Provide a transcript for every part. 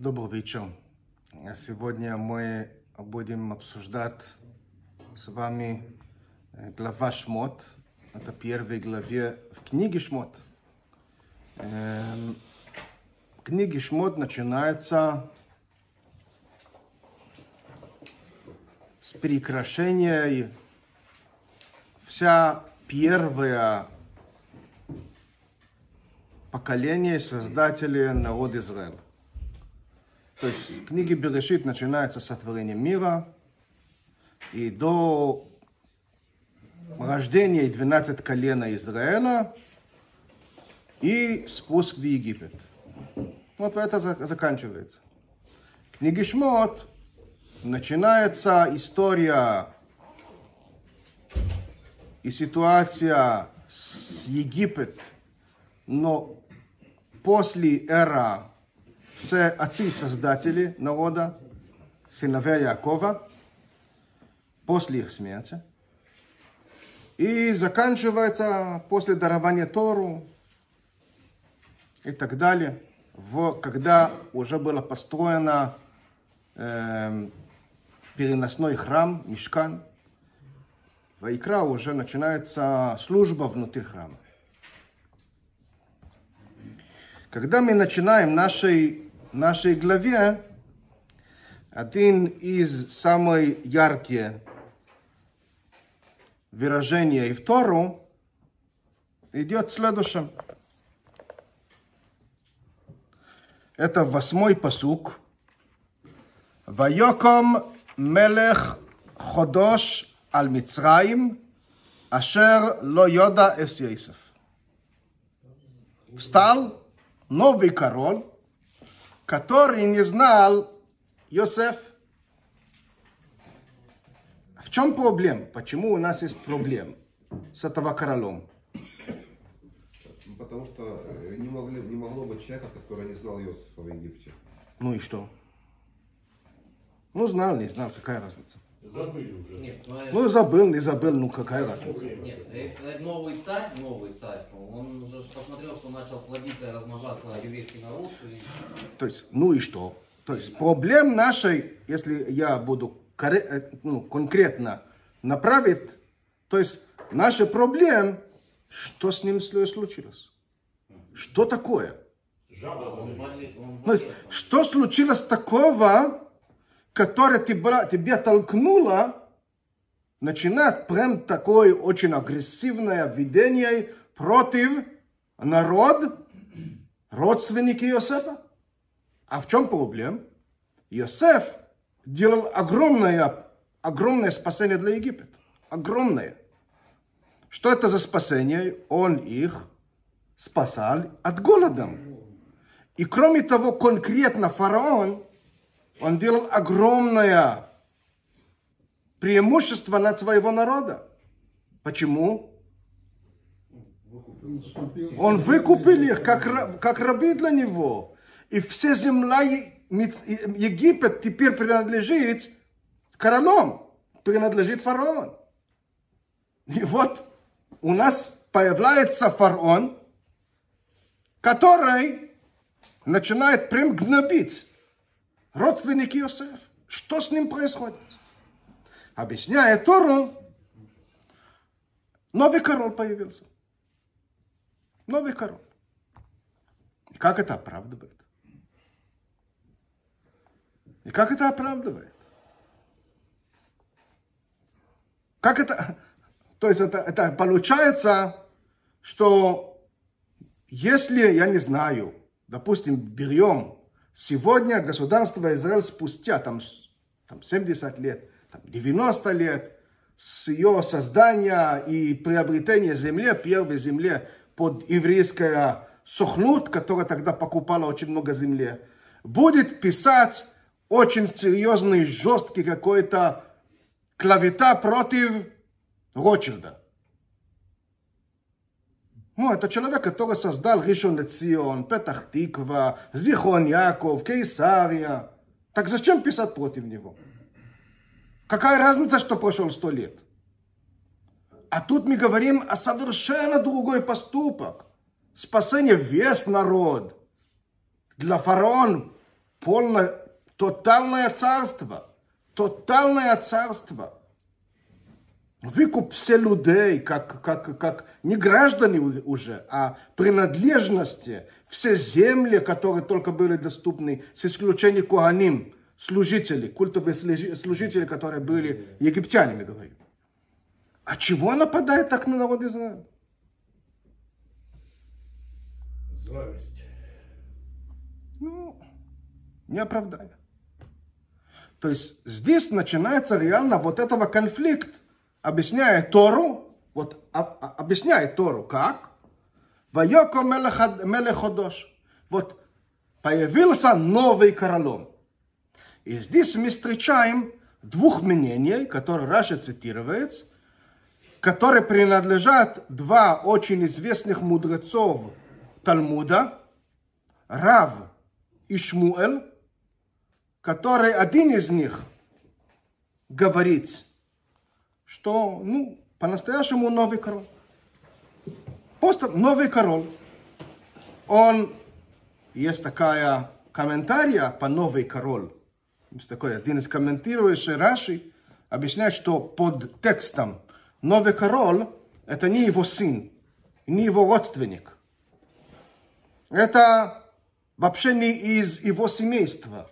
Добрый вечер. Сегодня мы будем обсуждать с вами э, глава Шмот. Это первая главе в книге Шмот. Эм, книги Шмот начинается с прекращения вся первая поколение создателей народа Израиля. То есть книги Берешит начинаются с сотворения мира и до рождения 12 колена Израиля и спуск в Египет. Вот это заканчивается. В книге Шмот начинается история и ситуация с Египет, но после эра все отцы-создатели народа, сыновья Якова, после их смерти. И заканчивается после дарования Тору и так далее, в, когда уже было построено э, переносной храм, мешкан, в Икра уже начинается служба внутри храма. Когда мы начинаем нашей нашей главе один из самых ярких выражений в Тору идет следующим. Это восьмой посук. Вайоком мелех ходош аль Мицраим, ашер ло йода эс Йесеф. Встал новый король, который не знал Йосеф. В чем проблема? Почему у нас есть проблема с этого королем? Потому что э, не, могли, не могло быть человека, который не знал Иосифа в Египте. Ну и что? Ну, знал, не знал, какая разница? Забыли уже. Нет, ну, э, Ну, забыл, не забыл, ну какая разница? нет, э, э, новый царь, новый царь, он уже посмотрел, что начал плодиться и размножаться еврейский народ. И... То есть, ну и что? То есть, проблем нашей, если я буду э, ну, конкретно направить, то есть, наша проблема, что с ним случилось? Что такое? Жаба Он болел, он То есть, что случилось такого, которое тебя, тебя толкнуло начинать прям такое очень агрессивное видение против народ, родственники Иосифа? А в чем проблема? Иосиф делал огромное, огромное спасение для Египта. Огромное. Что это за спасение? Он их спасал от голода. И кроме того, конкретно фараон, он делал огромное преимущество над своего народа. Почему? Он выкупил их как, как рабы для него. И вся земля Египет теперь принадлежит королям, принадлежит фараон. И вот у нас появляется фараон, который начинает прям гнобить родственники Иосиф. Что с ним происходит? Объясняя Тору, новый король появился. Новый король. И как это оправдывает? И как это оправдывает? Как это... То есть это, это получается, что если, я не знаю, допустим, берем сегодня государство Израиль спустя там, там 70 лет, там 90 лет с ее создания и приобретения земли, первой земли под еврейская сохнут, которая тогда покупала очень много земли, будет писать очень серьезный, жесткий какой-то клавета против Ротшильда. Ну, это человек, который создал Ришон Лецион, Петах Тиква, Зихон Яков, Кейсария. Так зачем писать против него? Какая разница, что прошел сто лет? А тут мы говорим о совершенно другой поступок. Спасение весь народ. Для фараона полное, тотальное царство. Тотальное царство. Выкуп все людей, как, как, как не граждане уже, а принадлежности, все земли, которые только были доступны, с исключением Куаним, служителей, культовые служители, которые были египтянами, говорим. А чего нападает так на народ Израиля? Зависть. Ну, не оправдание. То есть здесь начинается реально вот этого конфликт, объясняя Тору, вот а, объясняет Тору как? Вайоко мелеходош. Вот появился новый королем. И здесь мы встречаем двух мнений, которые Раша цитирует, которые принадлежат два очень известных мудрецов Талмуда, Рав и Шмуэль, который один из них говорит, что ну, по-настоящему новый король. Просто новый король. Он, есть такая комментария по новый король. Есть такой один из комментирующих Раши объясняет, что под текстом новый король это не его сын, не его родственник. Это вообще не из его семейства.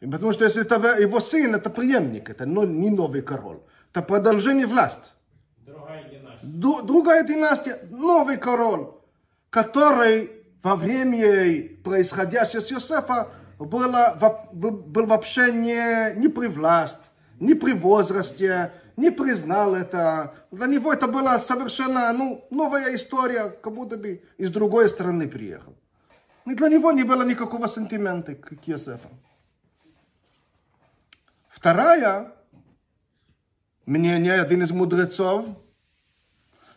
Потому что если это его сын, это преемник, это не новый король. Это продолжение власти. Другая династия. Другая династия, новый король, который во время происходящего с Иосифа было, был вообще не, не при власть, не при возрасте, не признал это. Для него это была совершенно ну, новая история, как будто бы из другой страны приехал. И для него не было никакого сентимента к Иосифу. Вторая, мнение, один из мудрецов,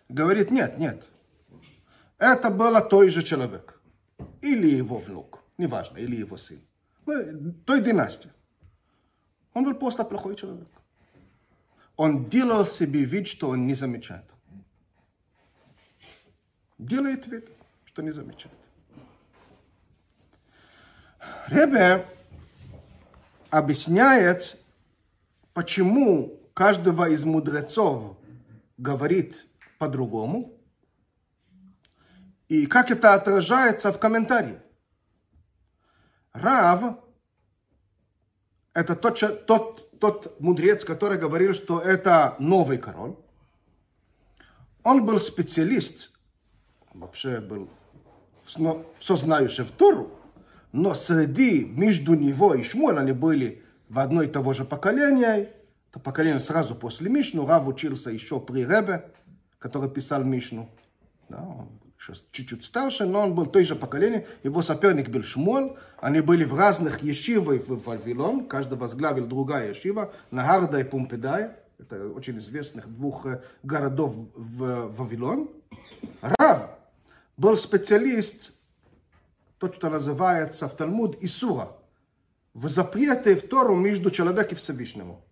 говорит, нет, нет, это был той же человек. Или его внук, неважно, или его сын. Ну, той династии. Он был просто плохой человек. Он делал себе вид, что он не замечает. Делает вид, что не замечает. Ребе объясняет, почему каждого из мудрецов говорит по-другому, и как это отражается в комментарии. Рав – это тот, тот, тот мудрец, который говорил, что это новый король. Он был специалист, вообще был все знающий в Тору, но среди, между него и Шмуэль они были в одно и того же поколении. Это поколение сразу после Мишну. Рав учился еще при Ребе, который писал Мишну. Да, он еще чуть-чуть старше, но он был той же поколения. Его соперник был Шмуэль. Они были в разных ешивах в Вавилон. Каждый возглавил другая ешива. Нагарда и Пумпедай. Это очень известных двух э, городов в Вавилон. Рав был специалист, тот, что называется в Талмуд Исура, в запрете в Тору между человеком и Всевышнему.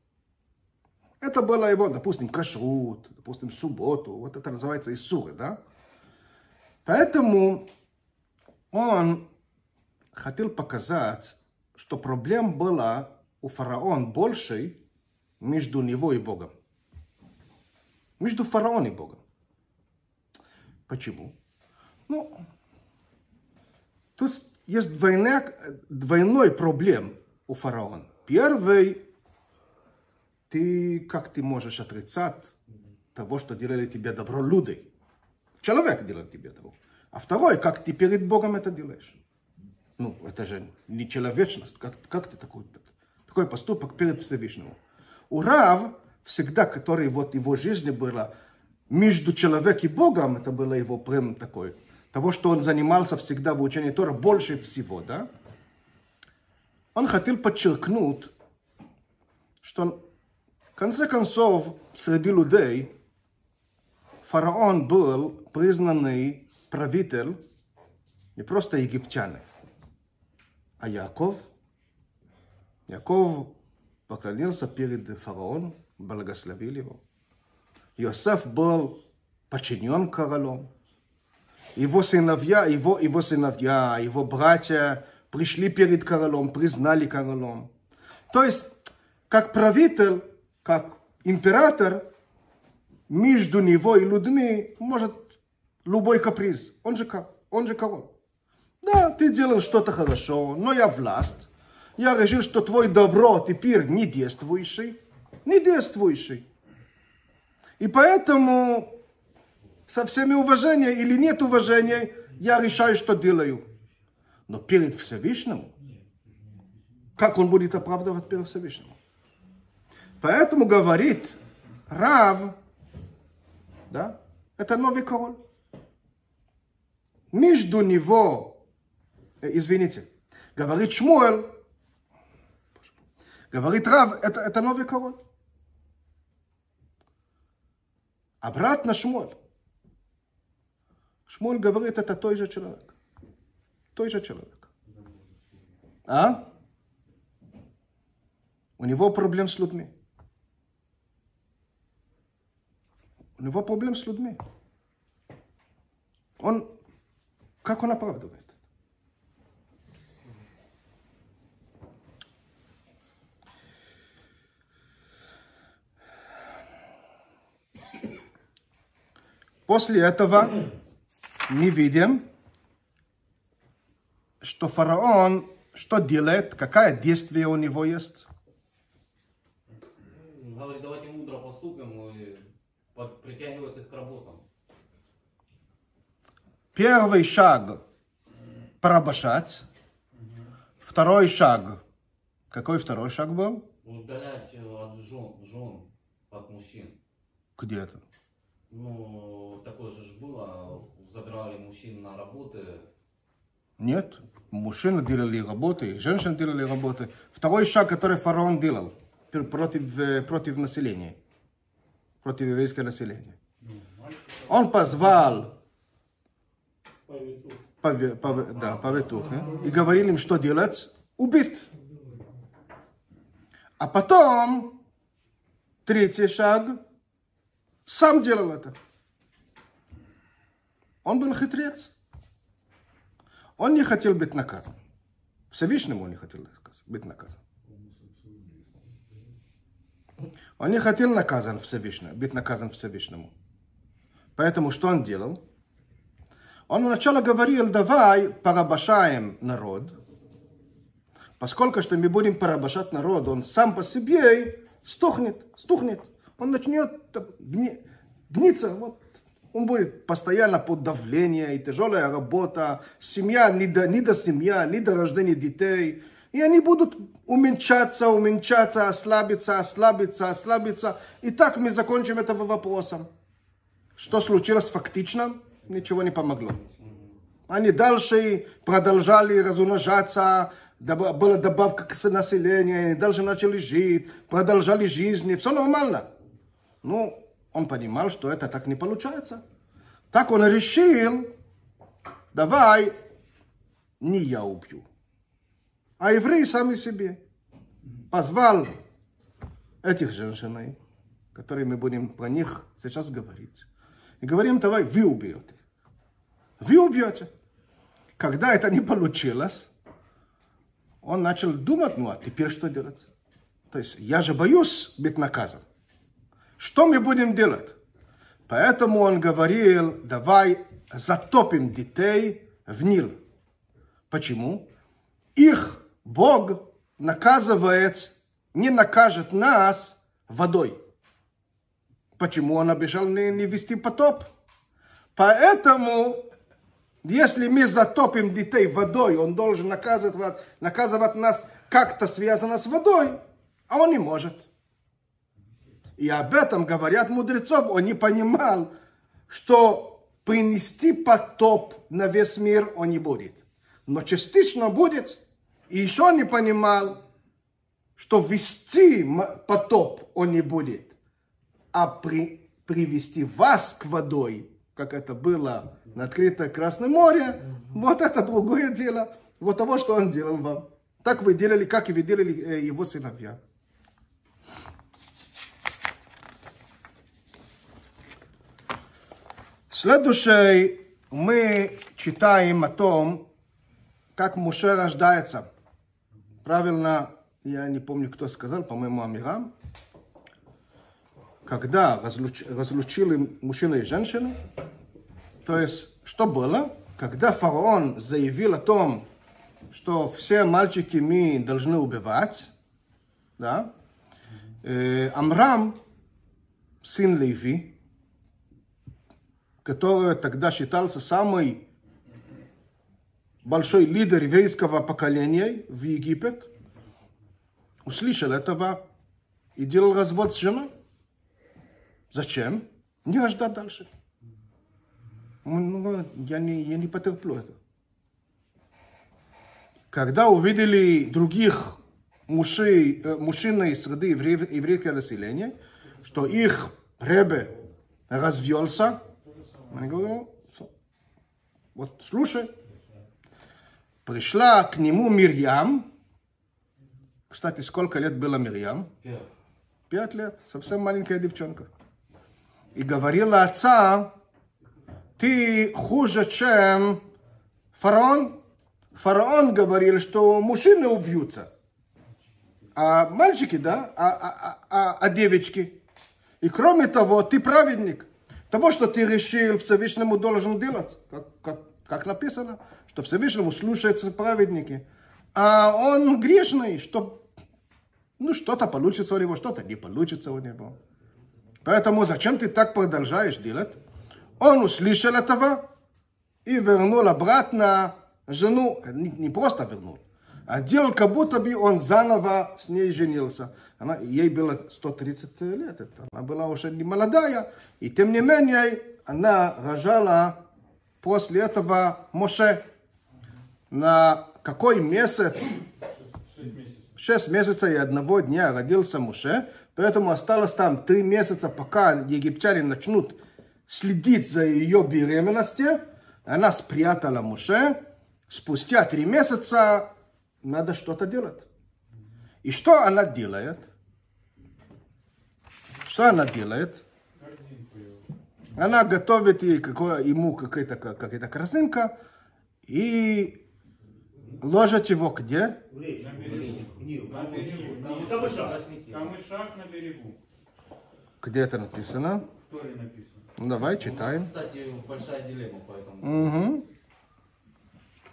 Это было его, допустим, кашрут, допустим, субботу. Вот это называется Исуры, да? Поэтому он хотел показать, что проблем была у фараона больше между него и Богом. Между фараоном и Богом. Почему? Ну, тут есть двойная, двойной проблем у фараона. Первый, ты как ты можешь отрицать того, что делали тебе добро люди? Человек делает тебе добро. А второй, как ты перед Богом это делаешь? Ну, это же не человечность. Как, как ты такой, такой поступок перед Всевышним? У Рав всегда, который вот его жизни была между человеком и Богом, это было его прям такой, того, что он занимался всегда в учении Тора больше всего, да? Он хотел подчеркнуть, что в конце концов среди людей фараон был признанный правитель не просто египтянин, а Яков. Яков поклонился перед фараоном, благословил его. Иосиф был подчинен королем. Его сыновья, его, его сыновья, его братья пришли перед королем, признали королем. То есть, как правитель, как император, между него и людьми может любой каприз. Он же, он же король. Да, ты делал что-то хорошо, но я власть. Я решил, что твой добро теперь не действующий. Не действующий. И поэтому со всеми уважением или нет уважения, я решаю, что делаю. Но перед Всевышним, как он будет оправдывать перед Всевышним? Поэтому говорит Рав, да, это новый король. Между него, э, извините, говорит Шмуэль, говорит Рав, это, это новый король. Обратно Шмуэль. Шмуль говорит, это той же человек. Той же человек. А? У него проблем с людьми. У него проблем с людьми. Он, как он оправдывает? После этого мы видим, что фараон что делает, какое действие у него есть. Говорит, давайте мудро поступим и притягивает их к работам. Первый шаг – порабощать. Второй шаг – какой второй шаг был? Удалять от жен, жен от мужчин. Где это? Ну, такое же было, забрали мужчин на работы. Нет, мужчины делали работы, женщины делали работы. Второй шаг, который фараон делал против, э, против населения, против еврейского населения. Он позвал пове, пове, да, повитух э, и говорил им, что делать, убить. А потом, третий шаг, сам делал это. Он был хитрец. Он не хотел быть наказан. Всевышнему он не хотел быть наказан. Он не хотел наказан Всевышнему, быть наказан Всевышнему. Поэтому что он делал? Он сначала говорил, давай порабощаем народ. Поскольку что мы будем порабощать народ, он сам по себе стухнет, стухнет. Он начнет гни, гниться. Вот он будет постоянно под давлением, и тяжелая работа, семья, не до, не до семья, не до рождения детей. И они будут уменьшаться, уменьшаться, ослабиться, ослабиться, ослабиться. И так мы закончим этого вопросом. Что случилось фактично? Ничего не помогло. Они дальше продолжали размножаться, была добавка к населению, они дальше начали жить, продолжали жизнь, все нормально. Ну, он понимал, что это так не получается. Так он решил, давай не я убью, а евреи сами себе. Позвал этих женщин, которые мы будем про них сейчас говорить. И говорим, давай, вы убьете. Вы убьете. Когда это не получилось, он начал думать, ну а теперь что делать? То есть я же боюсь быть наказан. Что мы будем делать? Поэтому он говорил, давай затопим детей в Нил. Почему? Их Бог наказывает, не накажет нас водой. Почему он обещал не, не вести потоп? Поэтому, если мы затопим детей водой, он должен наказывать, наказывать нас как-то связано с водой, а он не может. И об этом говорят мудрецов. Он не понимал, что принести потоп на весь мир он не будет. Но частично будет. И еще не понимал, что вести потоп он не будет. А при, привести вас к водой, как это было на открытое Красное море, вот это другое дело. Вот того, что он делал вам. Так вы делали, как и вы делали э, его сыновья. Следующее мы читаем о том, как Муше рождается. Правильно, я не помню, кто сказал, по-моему, Амирам. Когда разлуч- разлучили мужчину и женщину, то есть, что было? Когда фараон заявил о том, что все мальчики мы должны убивать, да, э, Амрам, сын Леви, который тогда считался самый большой лидер еврейского поколения в Египет, услышал этого и делал развод с женой. Зачем? Не ждать дальше. Ну, я, не, я не потерплю это. Когда увидели других мужей, э, мужчин из среды евре- еврейского населения, что их ребе развелся, они говорят, «Всё. вот слушай, пришла к нему Мирьям, кстати, сколько лет было Мирьям? Пять лет, совсем маленькая девчонка. И говорила отца, ты хуже, чем фараон. Фараон говорил, что мужчины убьются. А мальчики, да, а, а, а, а девочки. И кроме того, ты праведник. Того, что ты решил, Всевышнему должен делать. Как, как, как написано, что Всевышнему слушаются праведники. А он грешный, что ну, что-то получится у него, что-то не получится у него. Поэтому зачем ты так продолжаешь делать? Он услышал этого и вернул обратно жену, не, не просто вернул, а делал, как будто бы он заново с ней женился. Она, ей было 130 лет, это, она была уже не молодая, и тем не менее она рожала после этого Моше. На какой месяц? Шесть месяцев и одного дня родился Моше, поэтому осталось там три месяца, пока египтяне начнут следить за ее беременностью. Она спрятала Моше. Спустя три месяца надо что-то делать. И что она делает? Что она делает? Она готовит ей какое, ему какая-то какая корзинка и ложит его где? На берегу. На берегу. Камышах. Камышах на берегу. Где это написано? В Торе написано. Ну давай У читаем. нас, кстати, большая дилемма по этому. Угу.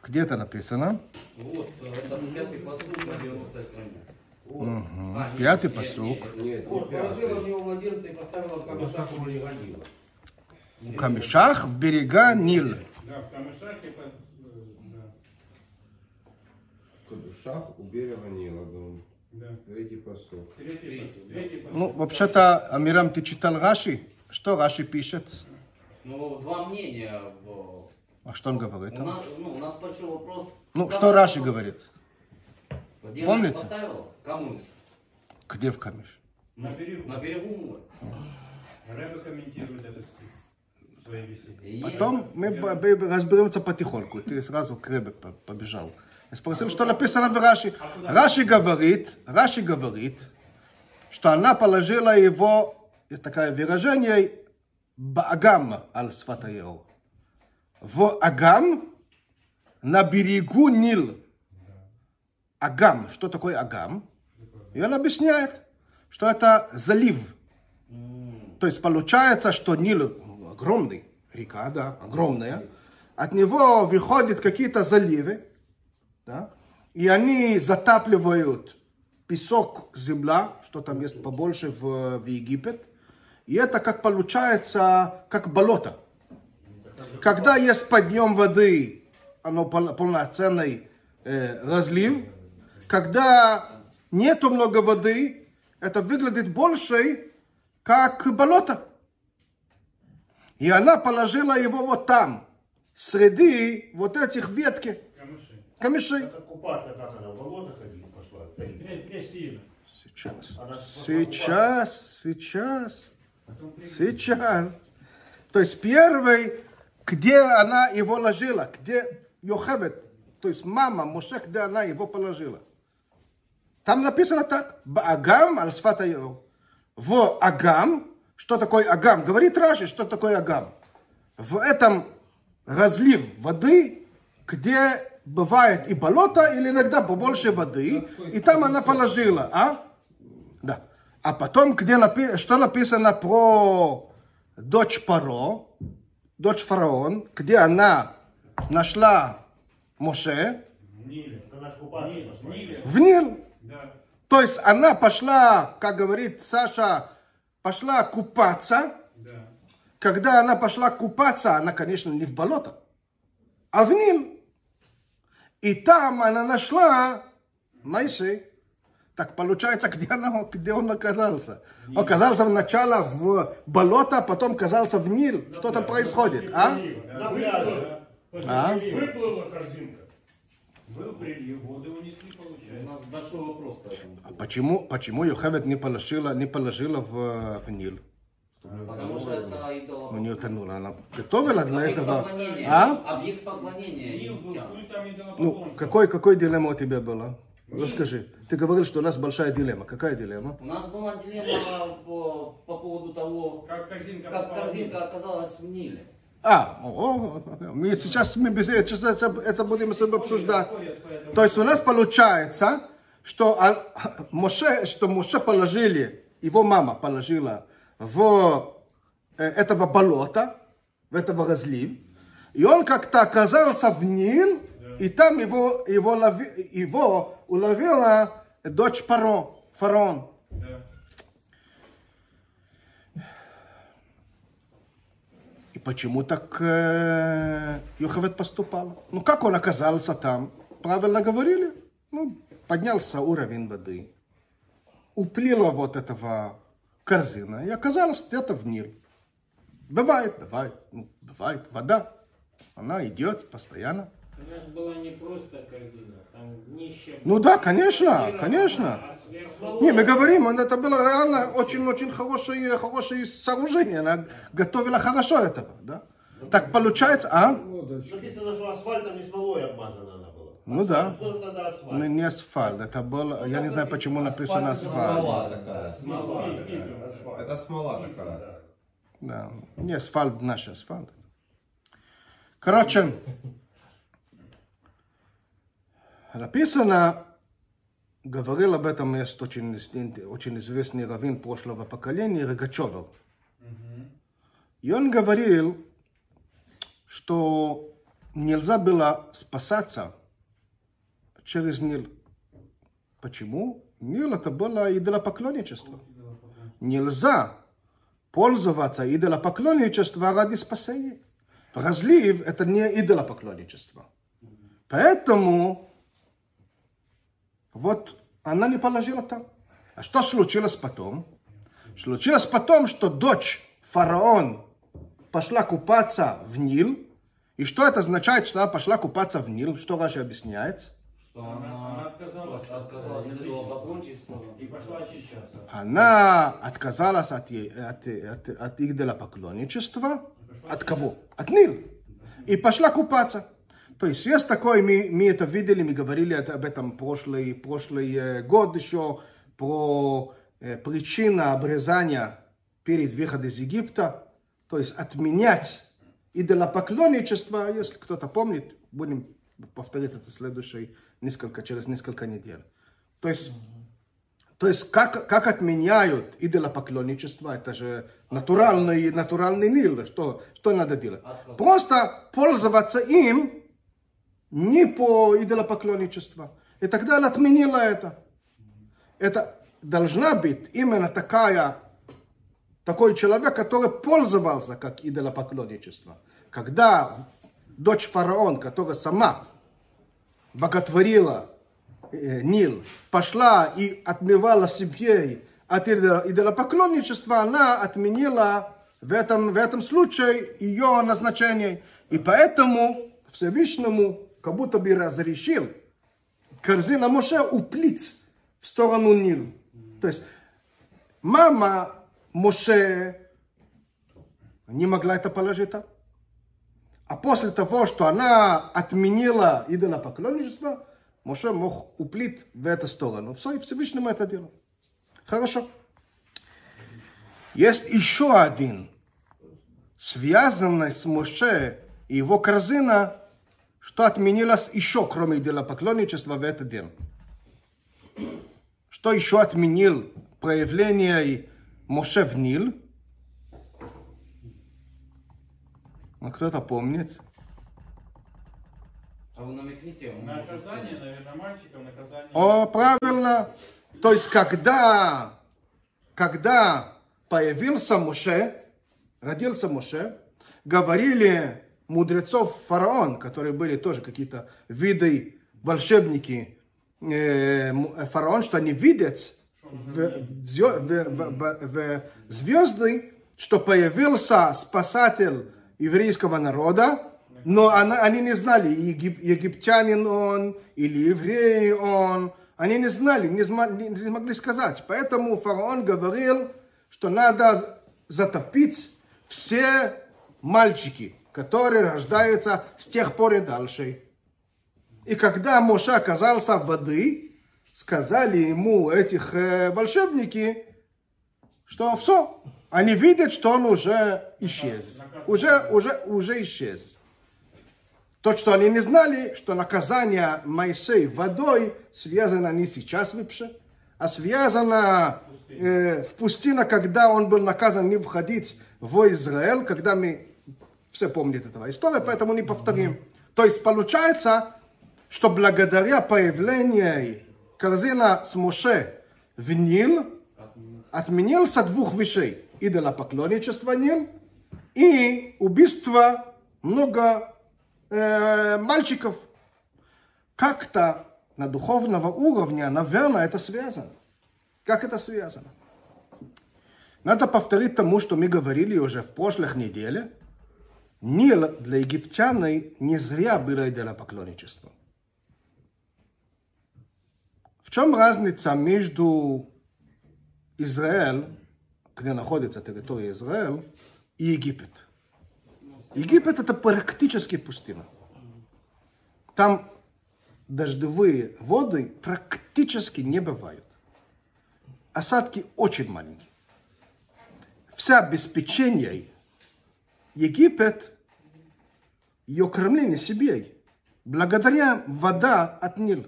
Где это написано? Вот, э, это пятый посуд на 90 странице. Мгм. А, Пятый нет, посук. нет, положила в него младенца и поставила в камешах, его не годила. В камешах в берега Нил. Да, в камышах и Кадушах у берега Нила, да. Третий посок. Третий. Третий. Ну, вообще-то, Амирам, ты читал Раши? Что Раши пишет? Ну, два мнения. в- А что он говорит? У нас, ну, у нас большой вопрос. Ну, Когда что Раши вопрос- говорит? Где Помните? она поставила? Камыш. Где в камеш? На берегу. На берегу моря. Рэбе комментирует этот стих Потом мы разберемся потихоньку. Ты сразу к Ребе по- Я спросил, что написано в Раши. Раши говорит, Раши говорит, что она положила его, такое выражение, баагам аль сватаеу. В Агам на берегу Нил. Агам. Что такое Агам? И он объясняет, что это залив. То есть получается, что Нил огромный, река, да, огромная. От него выходят какие-то заливы, да, и они затапливают песок, земля, что там есть побольше в, в Египет. И это как получается, как болото. Когда есть подъем воды, оно пол- полноценный э, разлив. Когда нету много воды, это выглядит больше, как болото. И она положила его вот там, среди вот этих ветки, Камыши. купаться, как она в болото ходила, пошла. Сейчас, сейчас, сейчас, сейчас. То есть первый, где она его ложила, где Йохевет, то есть мама Моше, где она его положила. Там написано так, Агам аль сфатайо. В Агам, что такое Агам? Говорит Раши, что такое Агам. В этом разлив воды, где бывает и болото, или иногда побольше воды, и там она положила, а? Да. А потом, где напи- что написано про дочь Паро, дочь фараон, где она нашла Моше В Ниле. Ниле. Нил. Да. То есть она пошла, как говорит Саша, пошла купаться. Да. Когда она пошла купаться, она, конечно, не в болото, а в Нил. И там она нашла Моисей. Так получается, где, она, где он оказался? Он оказался вначале в болото, а потом оказался в Нил. Что там происходит, а? На пляже. А? Выплыла корзинка. Был прилив, воды унесли, У получается. нас большой вопрос по этому. А почему, почему Йохевед не положила, не положила в, в Нил? Потому что это Ну, идолопоклонение. не утонула. Она готовила для Объект этого. поклонения. А? Объект поклонения Ну, идолопоклонства. какой, какой дилемма у тебя была? Расскажи. Ты говорил, что у нас большая дилемма. Какая дилемма? У нас была дилемма по, по поводу того, Как корзинка как корзинка оказалась в Ниле. А, о, о, мы сейчас мы без сейчас это, это будем с собой обсуждать. То есть у нас получается, что а, Моше, что Моше положили, его мама положила в э, этого болота, в этого разлив, и он как-то оказался в Нил, и там его, его, лови- его уловила дочь Паро, фараон. И почему так э, Йохавед поступал? Ну, как он оказался там? Правильно говорили? Ну, поднялся уровень воды. Уплила вот этого корзина и оказалась где-то в Нил. Бывает, бывает, ну, бывает. Вода, она идет постоянно. У нас была не просто корзина, там днище... Ну да, конечно, конечно. А. Не, мы говорим, он- это было реально очень-очень хорошее, хорошее сооружение. Она готовила хорошо этого, да? Так получается, а? Написано, что асфальтом и смолой обмазана она была. Ну да. Тогда асфальт? Ну, не асфальт, это был, я не знаю, почему написано асфальт. Смола такая. Смола. Это смола такая. Да. Не асфальт, наш асфальт. Короче, написано, говорил об этом есть очень, очень известный раввин прошлого поколения, Рогачевер. И он говорил, что нельзя было спасаться через Нил. Почему? Нил это было идолопоклонничество. Нельзя пользоваться идолопоклонничеством ради спасения. Разлив – это не идолопоклонничество. Поэтому вот она не положила там. А что случилось потом? Случилось потом, что дочь фараон пошла купаться в Нил. И что это означает, что она пошла купаться в Нил? Что Раши объясняет? Что Она, она отказалась, отказалась от идолопоклончества. и пошла очищаться. Она отказалась от, от, от, от идолопоклонничества. От кого? От Нил. И пошла купаться. То есть есть такое, мы, мы это видели, мы говорили это- об этом прошлый, прошлый э, год еще, про э, причину обрезания перед выходом из Египта. То есть отменять идолопоклонничество, если кто-то помнит, будем повторить это следующий, несколько, через несколько недель. То есть то есть как, как отменяют идолопоклонничество, это же натуральный, натуральный мир, что, что надо делать? Просто пользоваться им не по идолопоклонничеству. И тогда она отменила это. Это должна быть именно такая, такой человек, который пользовался как идолопоклонничество. Когда дочь фараон, которая сама боготворила э, Нил, пошла и отмевала себе от идол- идолопоклонничества, она отменила в этом, в этом случае ее назначение. И поэтому Всевышнему как будто бы разрешил корзина Моше уплыть в сторону Нил. То есть мама Моше не могла это положить. А после того, что она отменила идолопоклонничество, Моше мог уплыть в эту сторону. Все, и Всевышнему это делал. Хорошо. Есть еще один, связанный с Моше и его корзина, что отменилось еще, кроме идолопоклонничества в этот день? Что еще отменил проявление Моше в Нил? Ну, кто-то помнит? А вы намекните? может, Наказание, наверное, мальчикам наказание. О, правильно. То есть, когда, когда появился Моше, родился Моше, говорили мудрецов фараон, которые были тоже какие-то виды волшебники, э, м- фараон, что они видят в, в- в- в- в звезды, что появился спасатель еврейского народа, но она- они не знали, егип- египтянин он или еврей он. Они не знали, не, не- не могли сказать. Поэтому фараон говорил, что надо затопить все мальчики, которые рождаются с тех пор и дальше. И когда Моше оказался в воды, сказали ему этих э, волшебники, что все, они видят, что он уже исчез. Уже, уже, уже исчез. То, что они не знали, что наказание Моисея водой связано не сейчас вообще, а связано э, в пустыне, когда он был наказан не входить в Израиль, когда мы все помнят этого историю, поэтому не повторим. То есть получается, что благодаря появлению корзина с Моше в Нил отменился двух вещей. Идолопоклонничество Нил и убийство много э, мальчиков. Как-то на духовного уровня, наверное, это связано. Как это связано? Надо повторить тому, что мы говорили уже в прошлых неделях. Нил для египтян не зря было идолопоклонничество. В чем разница между Израиль, где находится территория Израиль, и Египет? Египет это практически пустыня. Там дождевые воды практически не бывают. Осадки очень маленькие. Вся обеспечение Египет, ее кормление себе, благодаря вода от Нила.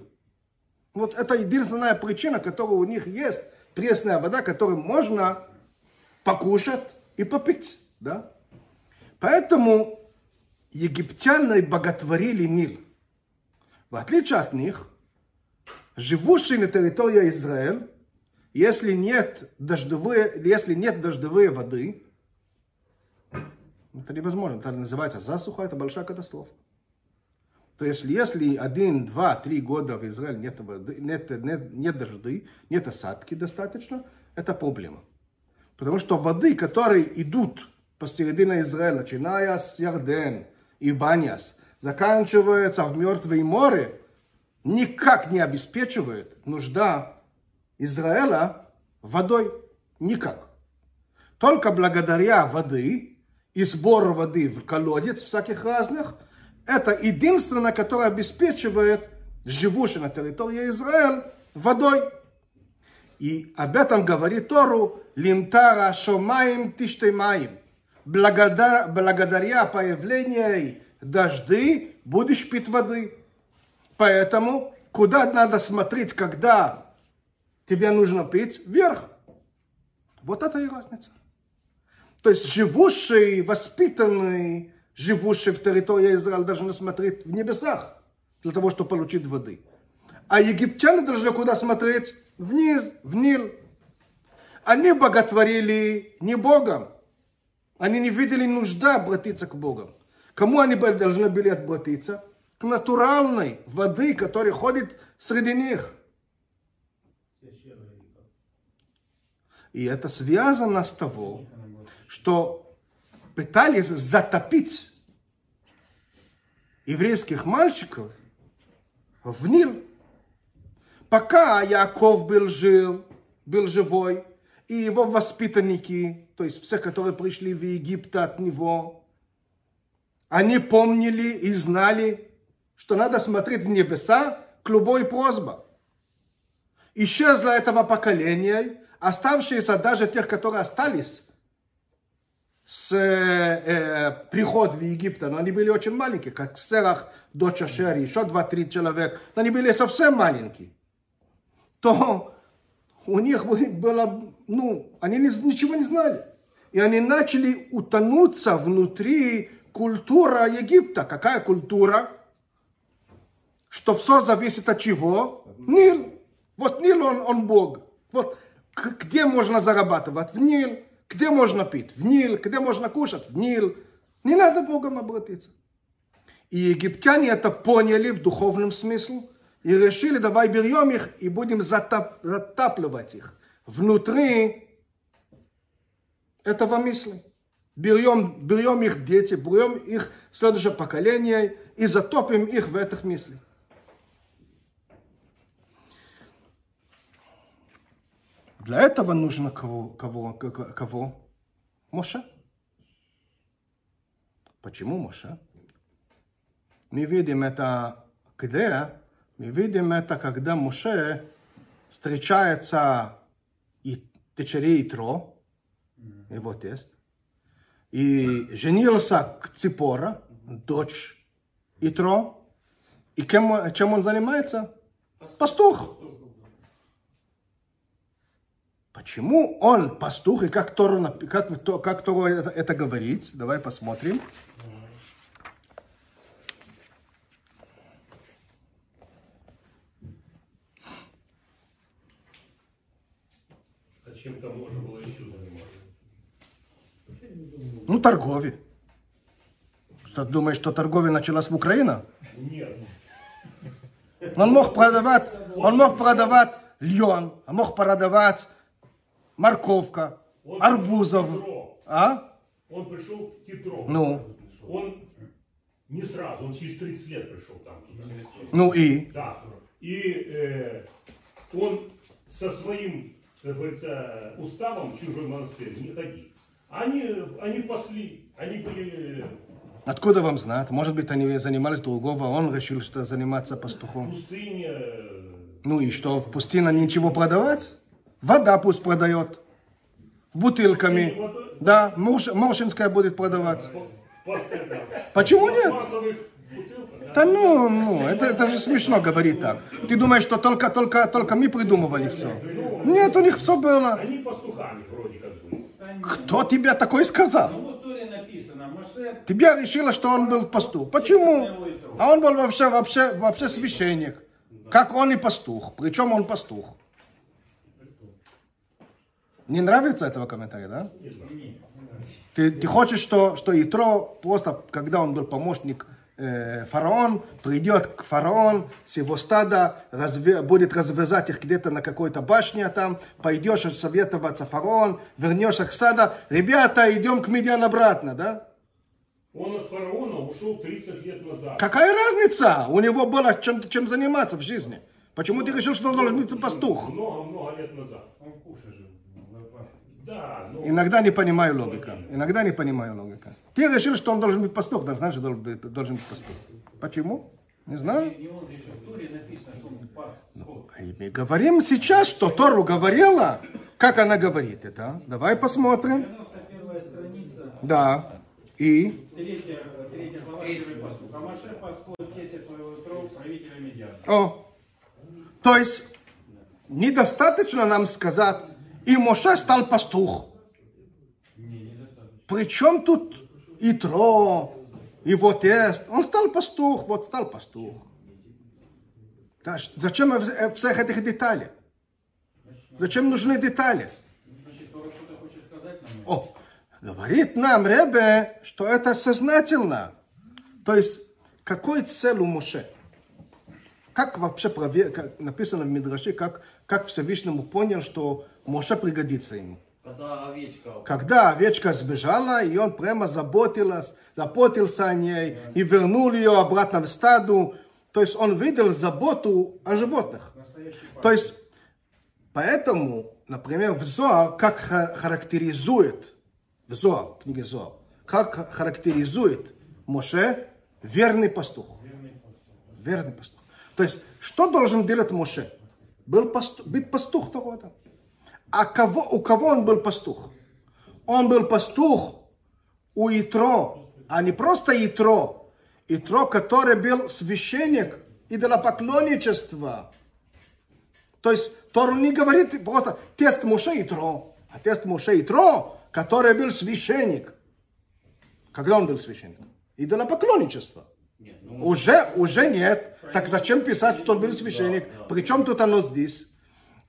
Вот это единственная причина, которая у них есть, пресная вода, которую можно покушать и попить. Да? Поэтому египтяне боготворили Нил. В отличие от них, живущие на территории Израиля, если нет дождевые, если нет дождевой воды, это невозможно. Это называется засуха, это большая катастрофа. То есть, если один, два, три года в Израиле нет, воды, нет, нет, нет дождей, нет осадки достаточно, это проблема. Потому что воды, которые идут посередине Израиля, начиная с Ярден и Баняс, заканчиваются в Мертвое море, никак не обеспечивает нужда Израиля водой. Никак. Только благодаря воды и сбору воды в колодец всяких разных, это единственное, которое обеспечивает живущих на территории Израиля водой. И об этом говорит Тору Лимтара Шомаем Тиштемаем. Благодаря, появлению дожди будешь пить воды. Поэтому куда надо смотреть, когда тебе нужно пить? Вверх. Вот это и разница. То есть живущий, воспитанный, живущий в территории Израиля должны смотреть в небесах для того, чтобы получить воды. А египтяне должны куда смотреть? Вниз, в Нил. Они боготворили не Богом. Они не видели нужда обратиться к Богу. Кому они должны были обратиться? К натуральной воды, которая ходит среди них. И это связано с того, что пытались затопить еврейских мальчиков в Нил. Пока Яков был жил, был живой, и его воспитанники, то есть все, которые пришли в Египет от него, они помнили и знали, что надо смотреть в небеса к любой просьбе. Исчезло этого поколения, оставшиеся даже тех, которые остались, с э, э, приход в Египет, но они были очень маленькие, как Серах, дочь Ашер, еще два-три человека, но они были совсем маленькие, то у них было, ну, они ничего не знали. И они начали утонуться внутри культура Египта. Какая культура? Что все зависит от чего? Нил. Вот Нил, он, он Бог. Вот где можно зарабатывать? В Нил. Где можно пить? В Нил. Где можно кушать? В Нил. Не надо Богом обратиться. И египтяне это поняли в духовном смысле и решили, давай берем их и будем затап, затапливать их внутри этого мысли. Берем, берем их дети, берем их следующее поколение и затопим их в этих мыслях. Для этого нужно кого? Кого? кого? Моше. Почему Моше? Мы видим это где? Мы видим это, когда Моше встречается и дочерей Тро, его тест, и женился к Ципора, дочь Итро. И кем, чем он занимается? Пастух. Почему он пастух и как Тора, как, как Тора это, это говорит? Давай посмотрим. А чем там можно было еще заниматься? Ну, торговля. Что, думаешь, что торговля началась в Украине? Нет. Он мог продавать, он мог продавать льон, а мог продавать морковка, Он арбузов. А? Он пришел к Титро. Ну, Он не сразу, он через 30 лет пришел там туда. ну и? Да. И э, он со своим, как говорится, уставом в чужой монастырь не ходил. Они, они пасли, они были Откуда вам знать? Может быть, они занимались другого, он решил, что заниматься пастухом. пустыне. э, Ну и что, в пустыне ничего продавать? Вода пусть продает. Бутылками. Да, Морш- Моршинская будет продавать. по- Почему нет? Да ну, ну, это, это же смешно говорить так. Ты думаешь, что только, только, только мы придумывали все? Нет, у них все было. Они пастухами вроде как были. Кто тебе такое сказал? Тебя решила, что он был пастух. Почему? А он был вообще, вообще, вообще священник. Как он и пастух. Причем он пастух. Не нравится этого комментария, да? Ты, ты хочешь, что, что Итро просто, когда он был помощник фараон, придет к фараон с его стада, разве, будет развязать их где-то на какой-то башне там, пойдешь советоваться фараон, вернешься к стаду, ребята, идем к Медиан обратно, да? Он от фараона ушел 30 лет назад. Какая разница? У него было чем, чем заниматься в жизни. Почему ты решил, что он должен быть пастух? Много-много лет назад. Он кушай же. Да, ну, Иногда не понимаю логика. Иногда не понимаю логика. Ты решил, что он должен быть пастух, знаешь, должен быть, должен быть пастух. Почему? Не знаю. Не он решил. В Торе написано, что он пас скот. И мы говорим сейчас, что Тору говорила. Как она говорит это? Давай посмотрим. 91 страница, Да. И? третья, третья глава, первый пастух. А Моше паскот в честь своего трона правителя Медиана. О. То есть, недостаточно нам сказать, и Моше стал пастух. Причем тут и Тро, и вот тест. Он стал пастух, вот стал пастух. Зачем в- всех этих деталей? Зачем нужны детали? О, говорит нам Ребе, что это сознательно. То есть, какой цель у Моше? Как вообще прове- как написано в Мидраше, как, как Всевышнему понял, что Моше пригодится ему? Когда овечка Когда овечка сбежала, и он прямо заботилась, заботился о ней, и вернул ее обратно в стаду. То есть он видел заботу о животных. То есть, поэтому, например, в Зоар, как ха- характеризует, в Зоар, в книге Зоар, как характеризует Моше верный пастух. Верный пастух. То есть, что должен делать Моше? Был пастух, быть пастух того-то. А кого, у кого он был пастух? Он был пастух у Итро, а не просто Итро. Итро, который был священник идолопоклонничества. То есть Тору не говорит просто тест Муше Итро, а тест Муше Итро, который был священник. Когда он был священник? Идолопоклонничество. Нет, ну, Уже, уже нет. Так зачем писать, что он был священник? Причем тут оно здесь?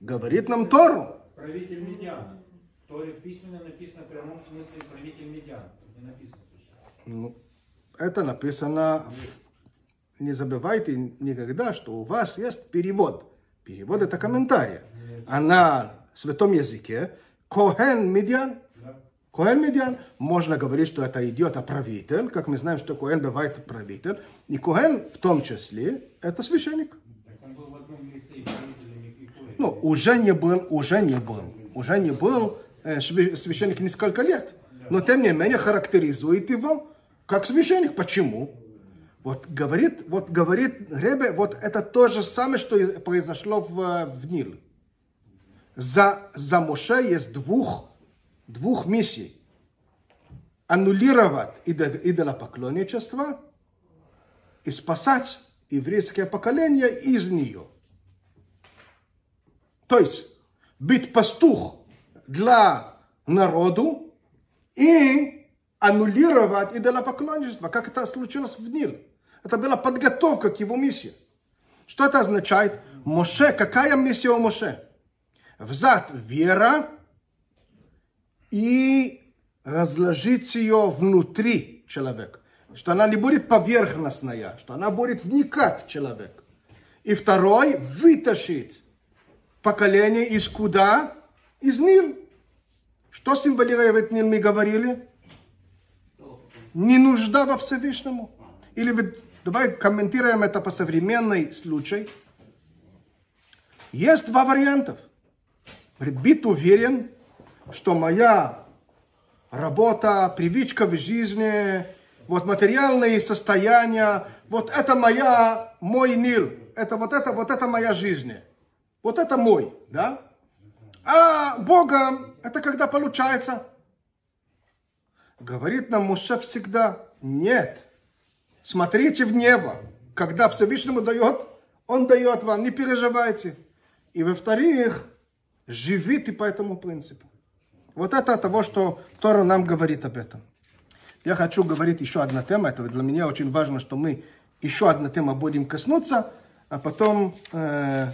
Говорит нам Тору. Правитель Медиана. В Торе письменно написано в прямом смысле правитель Медиана. Тут Не написано. Ну, это написано. в- Не забывайте никогда, что у вас есть перевод. Перевод это комментарий. А на святом языке Коhen Медиан. Коэн Медиан, можно говорить, что это идет о правитель, как мы знаем, что Коэн бывает правитель. И Коэн в том числе, это священник. Так он был в одном лице и правителем и Торе. Ну, уже не был, уже не был. Уже не был э, свя- священник несколько лет. Но тем не менее характеризует его как священник. Почему? Вот говорит, вот говорит Ребе, вот это то же самое, что произошло в, в Нил. За, за Моше есть двух, двух миссий. Аннулировать идо- идолопоклонничество и спасать еврейское поколение из нее. То есть быть пастух для народу и аннулировать идолопоклонничество, как это случилось в Нил. Это была подготовка к его миссии. Что это означает? Моше, какая миссия у Моше? Взять вера и разложить ее внутри человека. Что она не будет поверхностная, что она будет вникать в человека. И второй, вытащить поколение из куда? Из Нил. Что символизирует Нил, мы говорили? Не нужда во Всевышнему. Или вы- давай комментируем это по современный случай. Есть два вариантов. Быть уверен, что моя работа, привычка в жизни, вот материальные состояния, вот это моя, мой мир, это вот это, вот это моя жизнь. Вот это мой, да? А Бога, это когда получается. Говорит нам Муше всегда, нет. Смотрите в небо. Когда Всевышнему дает, Он дает вам, не переживайте. И во-вторых, живите по этому принципу. Вот это того, что Тора нам говорит об этом. Я хочу говорить еще одна тема. Это для меня очень важно, что мы еще одна тема будем коснуться, а потом э,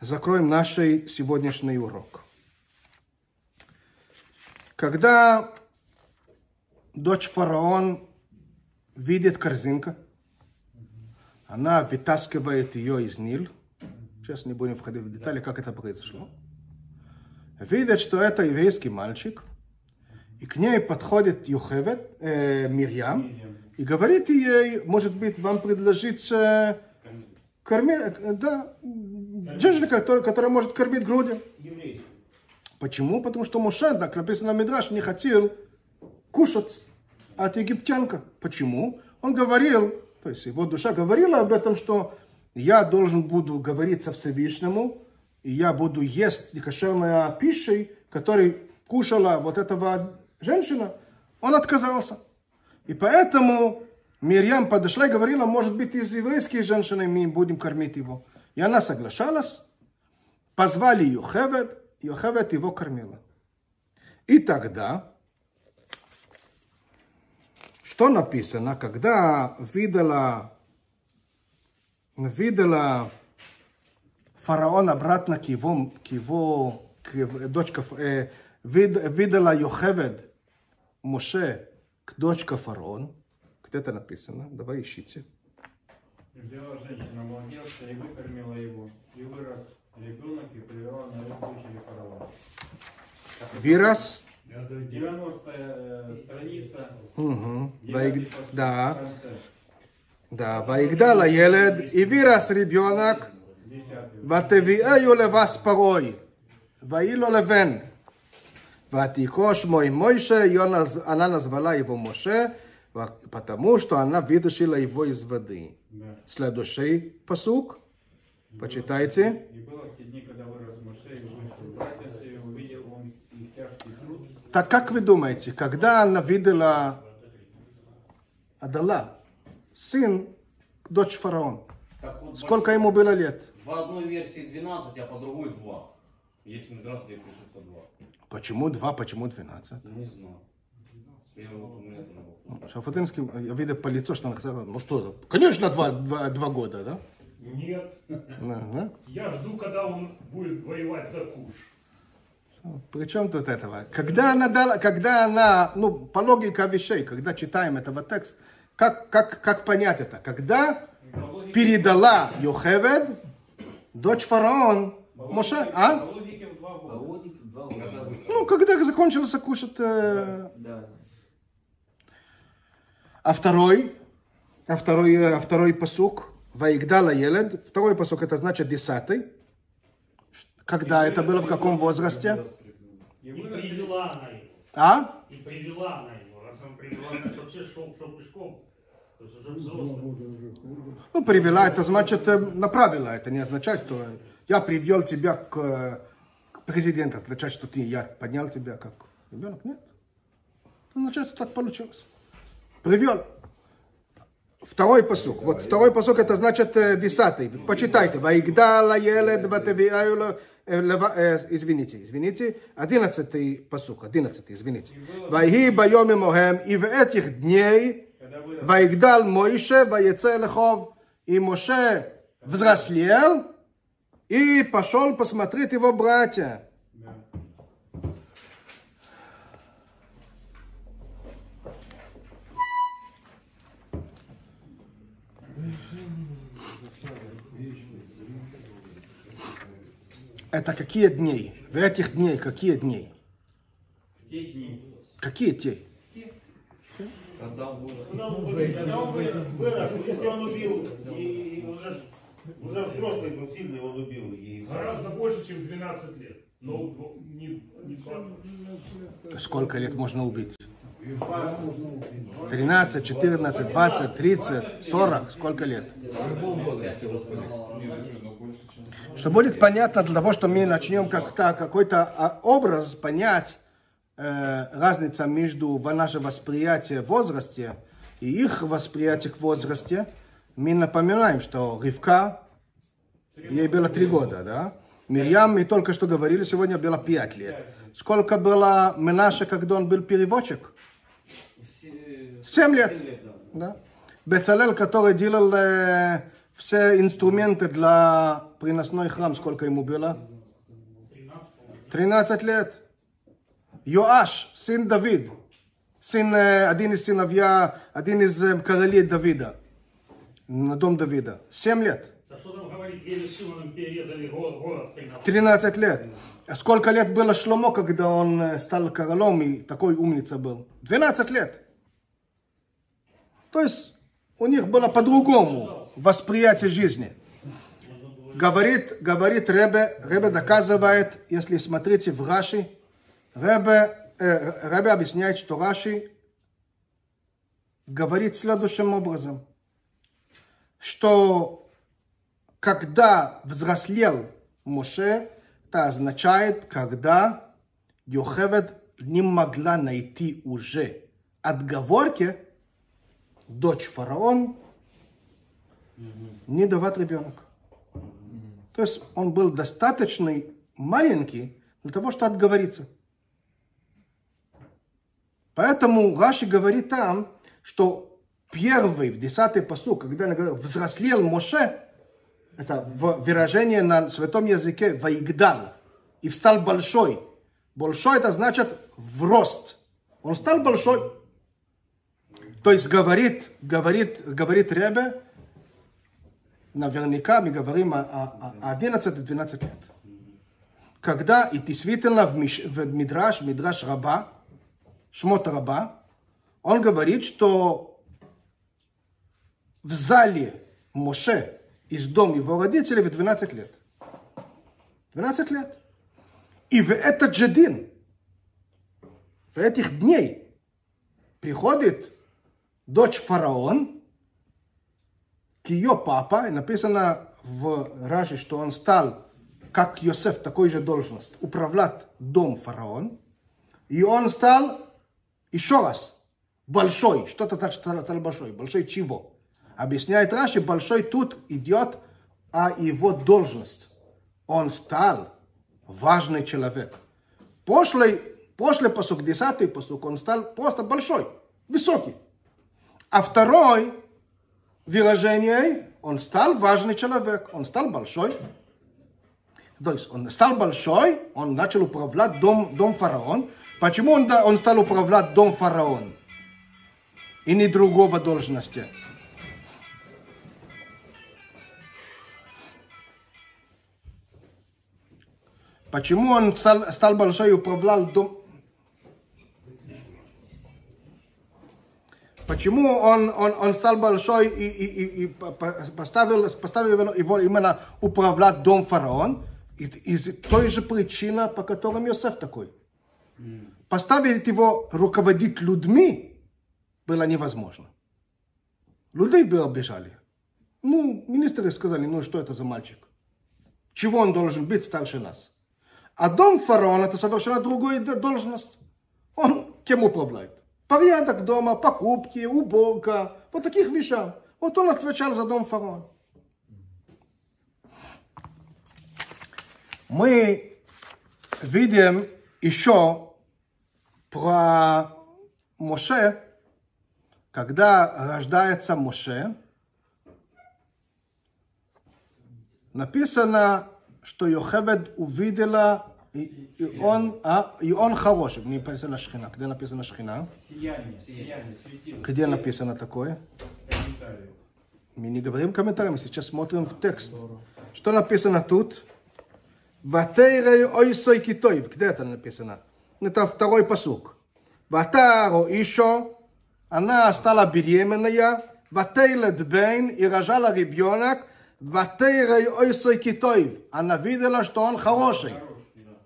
закроем наш сегодняшний урок. Когда дочь фараон видит корзинка, она вытаскивает ее из Нил. Сейчас не будем входить в детали, как это произошло. Видит, что это еврейский мальчик, и к ней подходит Юхевет, э, Мирьям, и говорит ей, может быть, вам предложить э, кормить, да, женщина, которая, которая может кормить грудью. Еврейский. Почему? Потому что Моше, так написано в Мидраш, не хотел кушать от египтянка. Почему? Он говорил, то есть его душа говорила об этом, что я должен буду говорить со Всевышнему, и я буду есть некошерной пищей, которой кушала вот этого женщина. Он отказался. И поэтому Мирьям подошла и говорила, может быть, из еврейских женщин мы будем кормить его. И она соглашалась. Позвали Йохевед, Йохевед его кормила. И тогда, что написано, когда видела, видела фараон обратно к его, к его, к его дочка, э, вид, видела Йохевед, Моше, к дочка фараон, где-то написано, давай ищите. И взяла женщина младенца и выкормила его, и вырос ребенок и привела на дочери фараона. Вирос? 90 э, страница. Угу. Ваиг... Да. Да, Ваигдала Елед, и вырос ребенок, ותביאהו לבס פרוי, ויהי לו לבן. ותיכוש מוי מוישה, ענן הזבלה יבוא משה, потому что она вытащила его из воды. Да. Следующий посук, почитайте. И было в те дни, когда вырос Моше и вышел братец, и увидел он их тяжкий труд, Так как вы думаете, когда она видела Адала, сын, дочь фараон, вот, сколько ему было лет? В одной версии 12, а по другой 2. Есть мидраж, где пишется 2. Почему два, почему двенадцать? Не знаю. Я вот у меня тоже. Шафутинский, я видел по лицу, что он сказал, ну что, конечно, два, два, два года, да? Нет. Да, да? Я жду, когда он будет воевать за куш. Причем тут этого? Когда она дала, когда она, ну, по логике вещей, когда читаем этого текст, как, как, как понять это? Когда передала Йохевед, дочь фараон, Моше, а? По логике в два года. Когда вы- Ну, когда закончился кушать. э, А второй, а второй, э, а второй посук, Ваигдала Елед, второй посук, это значит десятый. Когда это было, в каком возрасте? И И привела она его. А? И привела она его. Раз она привела, значит вообще шел, шел пешком. То есть уже взрослый. Ну, привела, это значит, э, направила. Это не означает, что я привел тебя к, э, к президенту. Это означает, что ты, я поднял тебя как ребенок. Нет. Это означает, что так получилось. Привел. Второй посук. Вот второй посук, это значит э, десятый. Почитайте. Ваигдала елед ватавиаюла э, э, Извините, извините. Одиннадцатый посук. Одиннадцатый, извините. Вайги байоми мохем. И в этих дней. Ваигдал Моише, Ваеце Лехов. И Моше взрослел и пошел посмотреть его братья. Это какие дни? В этих дней какие дни? В те дни. Какие те? Когда он вырос, когда он вырос, вырос, если он убил, и, уже, уже взрослый был сильный, он убил. И Гораздо больше, чем 12 лет. Но не, не Сколько лет можно убить? 13, 14, 20, 30, 40, сколько лет? Что будет понятно для того, что мы начнем как-то какой-то а, образ понять э, разница между наше восприятие возрасте и их восприятие к возрасте. Мы напоминаем, что Ривка, ей было три года, да? Мирьям, мы только что говорили, сегодня было пять лет. Сколько было Менаше, когда он был переводчик? Се- Семь лет. Да. Бецалел, который делал э, все инструменты для приносной храм, сколько ему было? 13 лет. Йоаш, сын Давид, сын, э, один из сыновья, один из э, королей Давида, на дом Давида. 7 лет. За что там говорить, еле Шимоном перерезали го- город в 13 13 лет. А Сколько лет было Шломо, когда он э, стал королем и такой умница был? 12 лет. То есть у них было по-другому восприятие жизни. Говорит, говорит Ребе, Ребе доказывает, если смотрите в Раши, Ребе, э, Ребе объясняет, что Раши говорит следующим образом, что когда взрослел Моше, это означает, когда Йохевед не могла найти уже отговорки дочь фараон не давать ребенок. То есть он был достаточно маленький для того, чтобы отговориться. Поэтому Раши говорит там, что первый, в десятый посу, когда он говорит, взрослел Моше, это выражение на святом языке «воигдал», и встал большой. Большой это значит в рост. Он стал большой. То есть говорит, говорит, говорит Ребе, наверняка мы говорим о, о- о 11-12 лет. Когда и действительно в, Миш- в Мидраш, Мидраш Раба, Шмот Раба, он говорит, что в зале Моше из дома его родителей в 12 лет. 12 лет. И в этот же день, в этих дней, приходит дочь фараон к ее папа, и написано в Раши, что он стал, как Йосеф, такой же должность, управлять дом фараон. И он стал еще раз большой. Что это значит стал большой? Большой чего? Объясняет Раши, большой тут идет о его должность. Он стал важный человек. После, после посук, десятый посук, он стал просто большой, высокий. А второй выражение, он стал важный человек, он стал большой. То есть он стал большой, он начал управлять дом, дом фараон. Почему он, он стал управлять дом фараон? И не другого должности. Почему он стал, стал большой и управлял дом... Почему он, он, он стал большой и, и, и, и поставил, поставил его именно управлять дом фараон? Из той же причины, по которой Йосеф такой. Поставить его руководить людьми было невозможно. Людей бы обижали. Ну, министры сказали, ну что это за мальчик? Чего он должен быть старше нас? А дом фараона это совершенно другая должность. Он кем управляет? Порядок дома, покупки, уборка, вот таких вещах. Вот он отвечал за дом фараона. Мы видим еще про Моше, когда рождается Моше, написано, что Йохевед увидела и, и он, а, и он хороший. Не написано шхина. Где написано шхина? Сияние, сияние, светило. Где написано такое? Комментарий. Мы не говорим комментарии, мы сейчас смотрим в текст. Что написано тут? Ватейрей ойсой китоев. Где это написано? Это второй посук. Ватаро еще, она стала беременная, ватейлет бейн и рожала ребенок, ватейрей ойсой китоев. Она видела, что он хороший.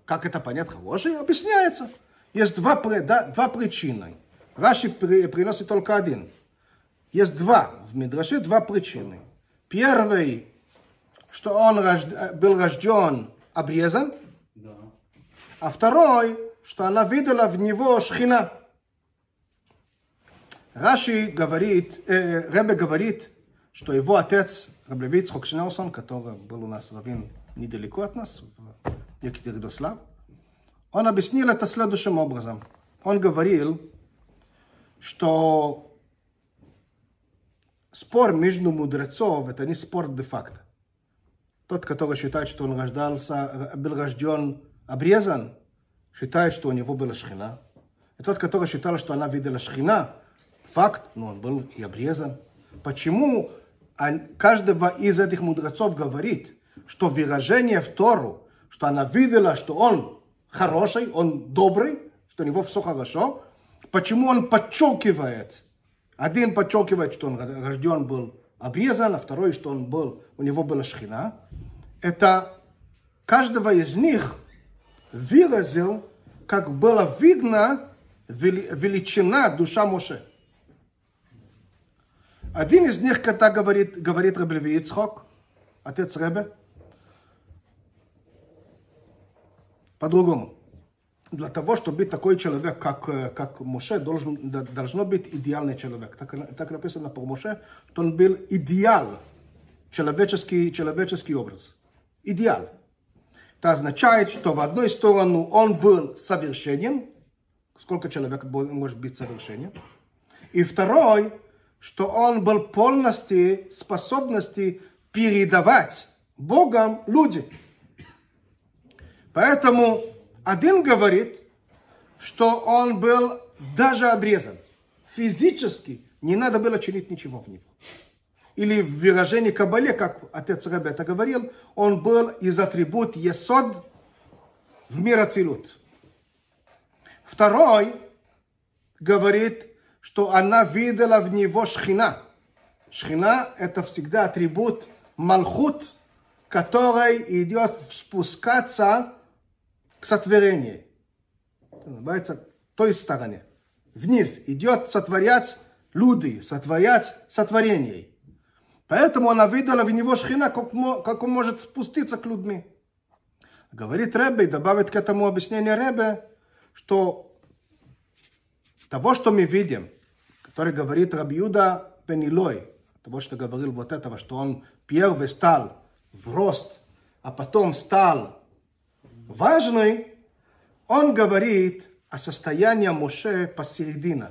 Как это понять хороший? Объясняется. Есть два, да, два причины. Раши при, приносит только один. Есть два. В Мидраше два причины. Первый, что он рожд, был рожден обрезан. Да. А второй, что она видела в него шхина. Раши говорит, э, Ребе говорит, что его отец, Раблеви Ицхок Шнелсон, который был у нас раввин недалеко от нас, в Екатеринослав, он объяснил это следующим образом. Он говорил, что спор между мудрецов это не спор де-факто. Тот, который считает, что он рождался, был рожден обрезан, считает, что у него была шхина. И тот, который считал, что она видела шхина, факт, но он был и обрезан. Почему каждого из этих мудрецов говорит, что выражение в Тору, что она видела, что он хороший, он добрый, что у него все хорошо, почему он подчеркивает, один подчеркивает, что он рожден был обрезан, а второй, что он был, у него была шхина, это каждого из них выразил, как было видно величина душа Моше. Один из них, когда говорит, говорит Рабелеви Ицхок, отец Ребе, по-другому. Для того, чтобы быть такой человек, как, как Моше, должен, должно быть идеальный человек. Так, так написано про Моше, что он был идеал, человеческий, человеческий образ. Идеал. Это означает, что в одной сторону он был совершенен, сколько человек может быть совершенен, и второй, что он был полностью способности передавать Богом люди. Поэтому один говорит, что он был даже обрезан. Физически не надо было чинить ничего в него. Или в выражении Кабале, как отец Рабета говорил, он был из атрибут Есод в мир Ацилут. Второй говорит, что она видела в него шхина. Шхина – это всегда атрибут Малхут, который идет спускаться к сотворению. Это называется той стороне. Вниз идет сотворять люди, сотворять сотворение. Поэтому она видела в него шхина, как, как он может спуститься к людьми. Говорит Ребе и добавит к этому объяснение Ребе, что того, что мы видим, который говорит Рабиуда Пенилой, того, что говорил вот этого, что он первый стал в рост, а потом стал важный, он говорит о состоянии Моше посередине,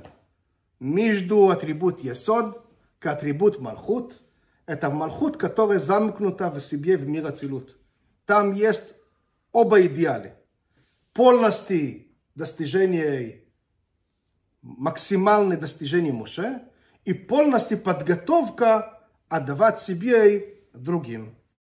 между атрибут Есод к атрибут Малхут. Это Малхут, который замкнута в себе в мир Ацилут. Там есть оба идеалы. Полностью достижение, максимальное достижение Моше и полностью подготовка отдавать себе другим.